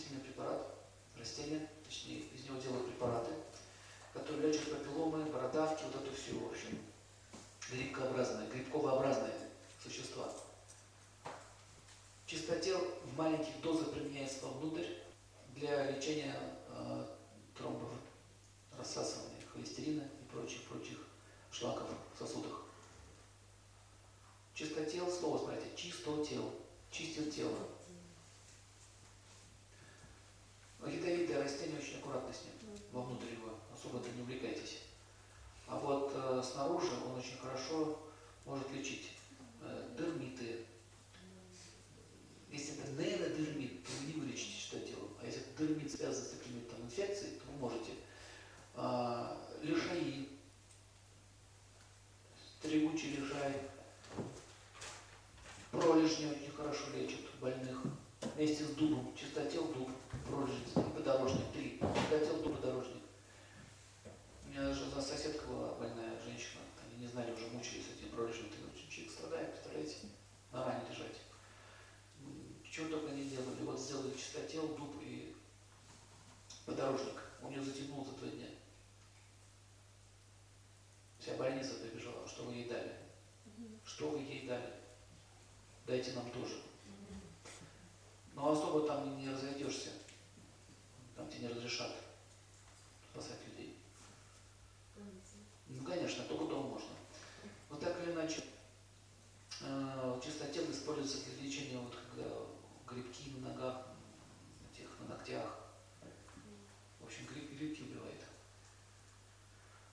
удивительный препарат, растение, точнее, из него делают препараты, которые лечат папилломы, бородавки, вот это все, в общем, грибкообразные, грибковообразные существа. Чистотел в маленьких дозах применяется вовнутрь для лечения э, тромбов, рассасывания холестерина и прочих, прочих шлаков в сосудах. Чистотел, слово смотрите, чистотел, чистит тело. Но ядовитое растение очень аккуратно с ним, вовнутрь его, особо не увлекайтесь. А вот э, снаружи он очень хорошо может лечить э, дермиты. Если это нейродермит, то вы не вылечите чистотелом. А если дермит связан с какими-то там инфекциями, то вы можете. А, лишаи, тревучий лишай, пролежни очень хорошо лечат больных. Вместе с дубом, чистотел, дуб, пролежни, подорожник, три. Чистотел, дуб, подорожник. У меня даже одна соседка была больная женщина, они не знали, уже мучились этим пролежнем, человек страдает, представляете, на ране лежать. Чего только не делали. Вот сделали чистотел, дуб и подорожник. У нее затянуло за два дня. Вся больница прибежала. Что вы ей дали? Что вы ей дали? Дайте нам тоже. Но особо там не разойдешься. Не разрешат спасать людей. Ну, конечно, только дома можно. Вот так или иначе, э, чистотел используется для лечения, вот когда грибки на ногах, этих, на ногтях. В общем, гриб, грибки убивает.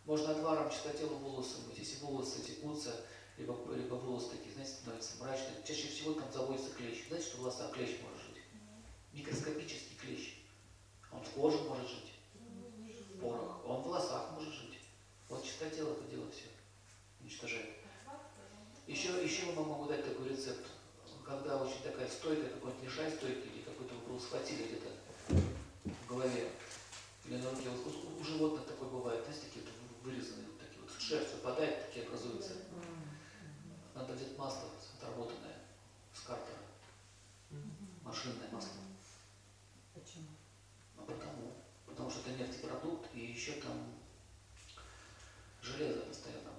Можно отваром чистотела волосы мыть. Если волосы текутся, либо, либо волосы такие, знаете, становятся мрачные, чаще всего там заводится клещ. Знаете, что в волосах клещ может жить? Микроскопический клещ. Он в коже может жить, в порах. Он в волосах может жить. Вот чистотел это дело все уничтожает. Мы могу дать такой рецепт. Когда очень такая стойкая, какой-нибудь лишай стойкий, или какой-то вы схватили где-то в голове, или на руке. Вот у, у животных такое бывает, знаете, такие вот вырезанные, вот такие вот шерсть выпадает, такие образуются. Надо взять масло отработанное с картера. Машинное масло. Почему? А потому, потому что это нефтепродукт, и еще там железо постоянно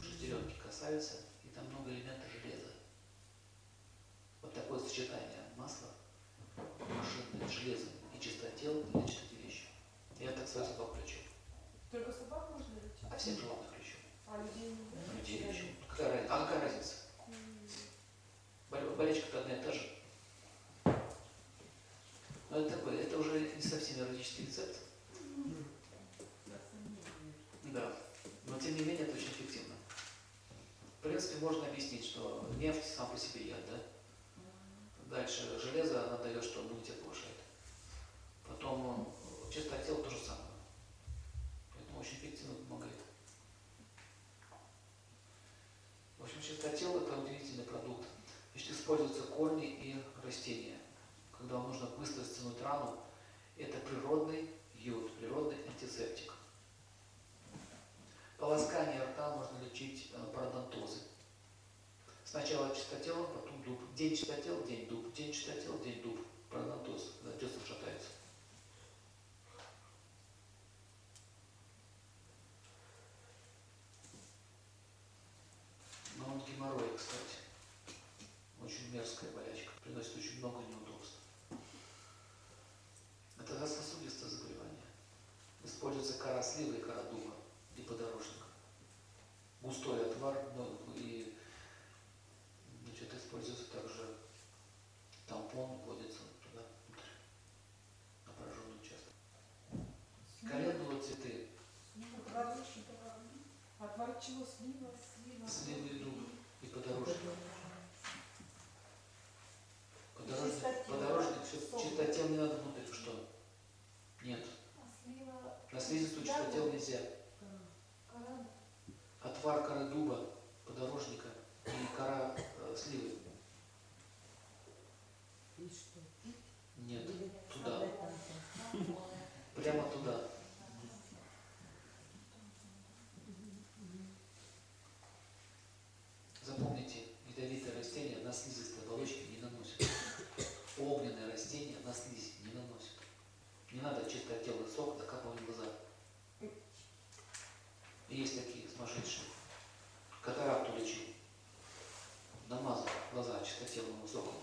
шестеренки касаются, и там много элементов железа. Вот такое сочетание масла машинное с железом и чистотел лечит эти вещи. Я так свою собаку лечу. Только собак можно лечить? А всех животных лечу. А людей нельзя? Людей лечу. Какая? А какая разница? Бол- Болячка-то одна и та же. Но это такое, это уже не совсем эротический рецепт. Да. Но тем не менее это очень эффективно. В принципе, можно объяснить, что нефть сам по себе яд, да? Дальше железо, она дает, что иммунитет повышает. Потом э, чистотел то же самое. Поэтому очень эффективно помогает. В общем, чистотел это удивительный продукт. Значит, используются корни и растения. Когда вам нужно быстро стянуть рану, это природный йод, природный антисептик. Полоскание рта можно лечить э, пародонтозы. Сначала чистотелом, потом дуб. День чистотел, день дуб. День чистотел, день дуб. Когда десна шатается. Но он геморрой, кстати. Очень мерзкая болячка, приносит очень много неудобств. Это сосудистое заболевание. Используется кора сливы и кора дуба и подорожник. Густой отвар ну, и значит, используется также тампон, вводится туда, внутрь, на пораженный участок. Календулы цветы, Отвар Чего? Слива? Слива. сливы и дуб и подорожник. Подорожник, подорожник, чистотел не надо внутрь, что? Нет. А слива? На слизистую чистотел нельзя. Кора? Отвар коры дуба, подорожника и кора э, сливы. И что? Нет, Или туда, об этом-то? прямо туда. Запомните, ядовитое растение на слизистой оболочке не наносит. Огненное растение растения на слизь не наносят. Не надо чистотелый сок закапывать в глаза. Есть такие сумасшедшие. Катаракту лечил. Намазал глаза чистотелым соком.